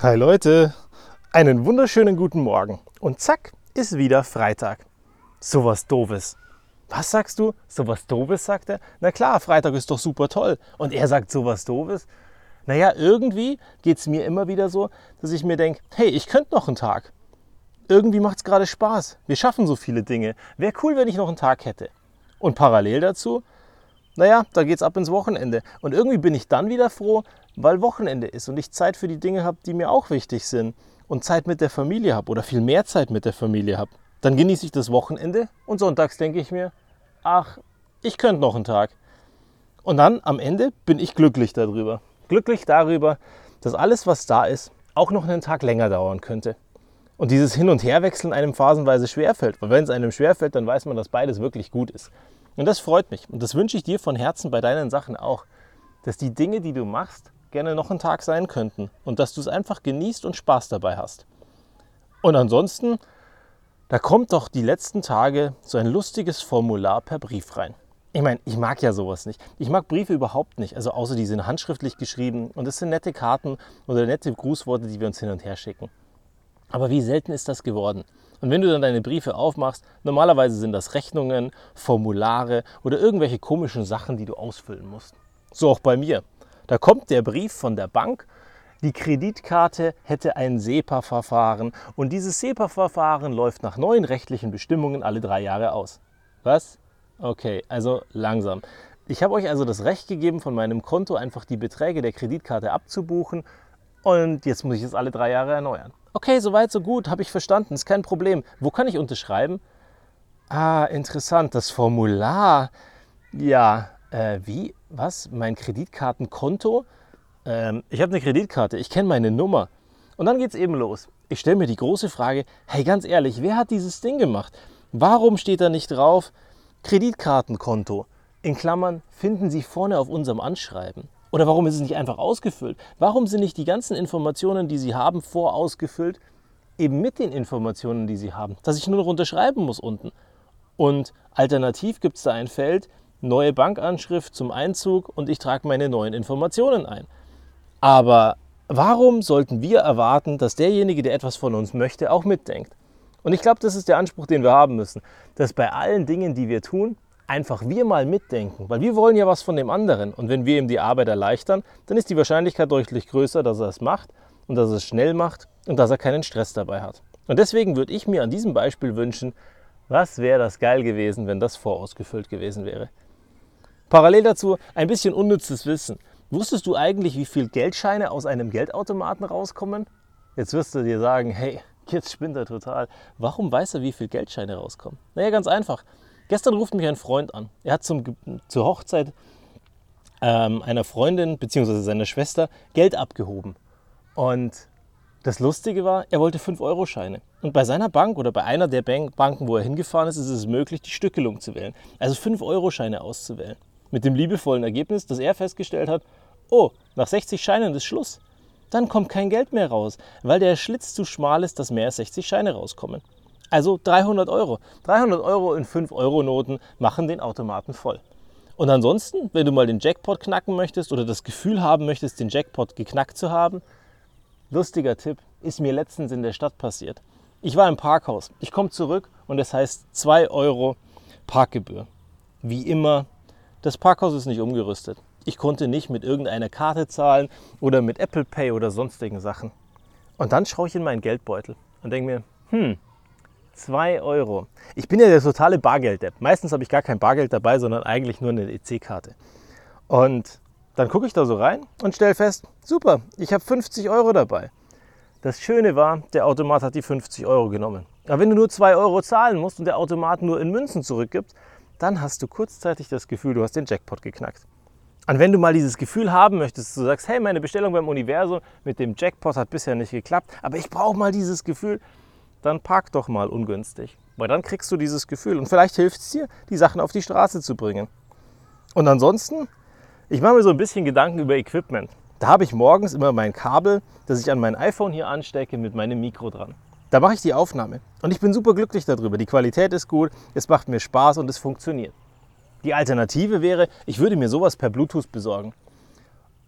Hi Leute, einen wunderschönen guten Morgen. Und zack, ist wieder Freitag. Sowas Doofes. Was sagst du? Sowas Doofes, sagt er. Na klar, Freitag ist doch super toll. Und er sagt sowas Doofes. Naja, irgendwie geht es mir immer wieder so, dass ich mir denke, hey, ich könnte noch einen Tag. Irgendwie macht es gerade Spaß. Wir schaffen so viele Dinge. Wäre cool, wenn ich noch einen Tag hätte. Und parallel dazu, naja, da geht es ab ins Wochenende. Und irgendwie bin ich dann wieder froh, weil Wochenende ist und ich Zeit für die Dinge habe, die mir auch wichtig sind und Zeit mit der Familie habe oder viel mehr Zeit mit der Familie habe. Dann genieße ich das Wochenende und sonntags denke ich mir, ach, ich könnte noch einen Tag. Und dann am Ende bin ich glücklich darüber. Glücklich darüber, dass alles, was da ist, auch noch einen Tag länger dauern könnte. Und dieses Hin- und Herwechseln einem phasenweise schwerfällt. Weil wenn es einem schwerfällt, dann weiß man, dass beides wirklich gut ist. Und das freut mich. Und das wünsche ich dir von Herzen bei deinen Sachen auch. Dass die Dinge, die du machst, gerne noch ein Tag sein könnten. Und dass du es einfach genießt und Spaß dabei hast. Und ansonsten, da kommt doch die letzten Tage so ein lustiges Formular per Brief rein. Ich meine, ich mag ja sowas nicht. Ich mag Briefe überhaupt nicht. Also außer die sind handschriftlich geschrieben und es sind nette Karten oder nette Grußworte, die wir uns hin und her schicken. Aber wie selten ist das geworden? Und wenn du dann deine Briefe aufmachst, normalerweise sind das Rechnungen, Formulare oder irgendwelche komischen Sachen, die du ausfüllen musst. So auch bei mir. Da kommt der Brief von der Bank, die Kreditkarte hätte ein SEPA-Verfahren und dieses SEPA-Verfahren läuft nach neuen rechtlichen Bestimmungen alle drei Jahre aus. Was? Okay, also langsam. Ich habe euch also das Recht gegeben, von meinem Konto einfach die Beträge der Kreditkarte abzubuchen und jetzt muss ich es alle drei Jahre erneuern. Okay, soweit, so gut, habe ich verstanden, ist kein Problem. Wo kann ich unterschreiben? Ah, interessant, das Formular. Ja, äh, wie? Was? Mein Kreditkartenkonto? Ähm, ich habe eine Kreditkarte, ich kenne meine Nummer. Und dann geht es eben los. Ich stelle mir die große Frage, hey, ganz ehrlich, wer hat dieses Ding gemacht? Warum steht da nicht drauf Kreditkartenkonto? In Klammern finden Sie vorne auf unserem Anschreiben. Oder warum ist es nicht einfach ausgefüllt? Warum sind nicht die ganzen Informationen, die Sie haben, vorausgefüllt, eben mit den Informationen, die Sie haben? Dass ich nur noch unterschreiben muss unten. Und alternativ gibt es da ein Feld, neue Bankanschrift zum Einzug und ich trage meine neuen Informationen ein. Aber warum sollten wir erwarten, dass derjenige, der etwas von uns möchte, auch mitdenkt? Und ich glaube, das ist der Anspruch, den wir haben müssen, dass bei allen Dingen, die wir tun, einfach wir mal mitdenken, weil wir wollen ja was von dem anderen. Und wenn wir ihm die Arbeit erleichtern, dann ist die Wahrscheinlichkeit deutlich größer, dass er es macht und dass er es schnell macht und dass er keinen Stress dabei hat. Und deswegen würde ich mir an diesem Beispiel wünschen, was wäre das geil gewesen, wenn das vorausgefüllt gewesen wäre. Parallel dazu ein bisschen unnützes Wissen. Wusstest du eigentlich, wie viel Geldscheine aus einem Geldautomaten rauskommen? Jetzt wirst du dir sagen, hey, jetzt spinnt er total. Warum weiß er, wie viel Geldscheine rauskommen? Naja, ganz einfach. Gestern ruft mich ein Freund an. Er hat zum, zur Hochzeit ähm, einer Freundin bzw. seiner Schwester Geld abgehoben. Und das Lustige war, er wollte 5-Euro-Scheine. Und bei seiner Bank oder bei einer der Banken, wo er hingefahren ist, ist es möglich, die Stückelung zu wählen. Also 5-Euro-Scheine auszuwählen. Mit dem liebevollen Ergebnis, dass er festgestellt hat, oh, nach 60 Scheinen ist Schluss. Dann kommt kein Geld mehr raus, weil der Schlitz zu schmal ist, dass mehr als 60 Scheine rauskommen. Also 300 Euro. 300 Euro in 5-Euro-Noten machen den Automaten voll. Und ansonsten, wenn du mal den Jackpot knacken möchtest oder das Gefühl haben möchtest, den Jackpot geknackt zu haben, lustiger Tipp, ist mir letztens in der Stadt passiert. Ich war im Parkhaus. Ich komme zurück und es heißt 2 Euro Parkgebühr. Wie immer, das Parkhaus ist nicht umgerüstet. Ich konnte nicht mit irgendeiner Karte zahlen oder mit Apple Pay oder sonstigen Sachen. Und dann schaue ich in meinen Geldbeutel und denke mir, hm, 2 Euro. Ich bin ja der totale Bargeld-Depp. Meistens habe ich gar kein Bargeld dabei, sondern eigentlich nur eine EC-Karte. Und dann gucke ich da so rein und stelle fest, super, ich habe 50 Euro dabei. Das Schöne war, der Automat hat die 50 Euro genommen. Aber wenn du nur 2 Euro zahlen musst und der Automat nur in Münzen zurückgibt, dann hast du kurzzeitig das Gefühl, du hast den Jackpot geknackt. Und wenn du mal dieses Gefühl haben möchtest, du sagst, hey, meine Bestellung beim Universum mit dem Jackpot hat bisher nicht geklappt, aber ich brauche mal dieses Gefühl, dann park doch mal ungünstig. Weil dann kriegst du dieses Gefühl und vielleicht hilft es dir, die Sachen auf die Straße zu bringen. Und ansonsten, ich mache mir so ein bisschen Gedanken über Equipment. Da habe ich morgens immer mein Kabel, das ich an mein iPhone hier anstecke, mit meinem Mikro dran. Da mache ich die Aufnahme und ich bin super glücklich darüber. Die Qualität ist gut, es macht mir Spaß und es funktioniert. Die Alternative wäre, ich würde mir sowas per Bluetooth besorgen.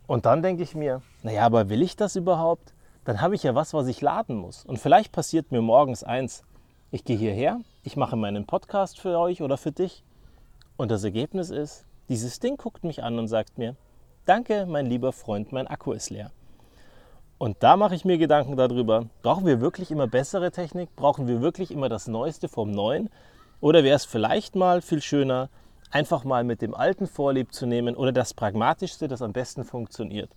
Und dann denke ich mir, naja, aber will ich das überhaupt? Dann habe ich ja was, was ich laden muss. Und vielleicht passiert mir morgens eins. Ich gehe hierher, ich mache meinen Podcast für euch oder für dich. Und das Ergebnis ist, dieses Ding guckt mich an und sagt mir, danke, mein lieber Freund, mein Akku ist leer. Und da mache ich mir Gedanken darüber, brauchen wir wirklich immer bessere Technik? Brauchen wir wirklich immer das Neueste vom Neuen? Oder wäre es vielleicht mal viel schöner, einfach mal mit dem Alten Vorlieb zu nehmen oder das Pragmatischste, das am besten funktioniert?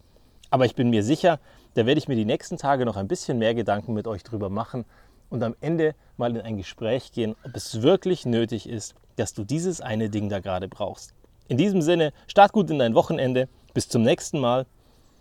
Aber ich bin mir sicher, da werde ich mir die nächsten Tage noch ein bisschen mehr Gedanken mit euch drüber machen und am Ende mal in ein Gespräch gehen, ob es wirklich nötig ist, dass du dieses eine Ding da gerade brauchst. In diesem Sinne, start gut in dein Wochenende. Bis zum nächsten Mal.